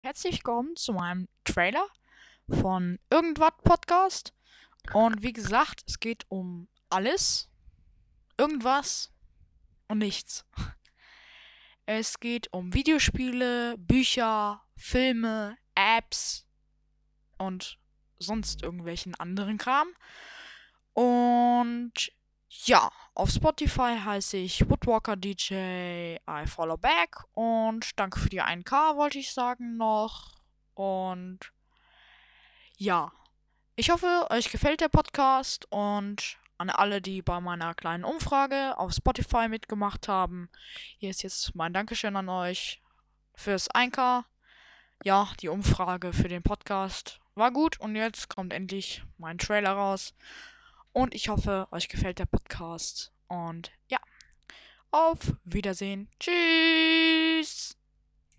Herzlich willkommen zu meinem Trailer von Irgendwas Podcast. Und wie gesagt, es geht um alles, irgendwas und nichts. Es geht um Videospiele, Bücher, Filme, Apps und sonst irgendwelchen anderen Kram. Und ja, auf Spotify heiße ich Woodwalker DJ, I follow back und danke für die 1K, wollte ich sagen noch. Und ja, ich hoffe, euch gefällt der Podcast und an alle, die bei meiner kleinen Umfrage auf Spotify mitgemacht haben, hier ist jetzt mein Dankeschön an euch fürs 1K. Ja, die Umfrage für den Podcast war gut und jetzt kommt endlich mein Trailer raus. Und ich hoffe, euch gefällt der Podcast. Und ja, auf Wiedersehen. Tschüss.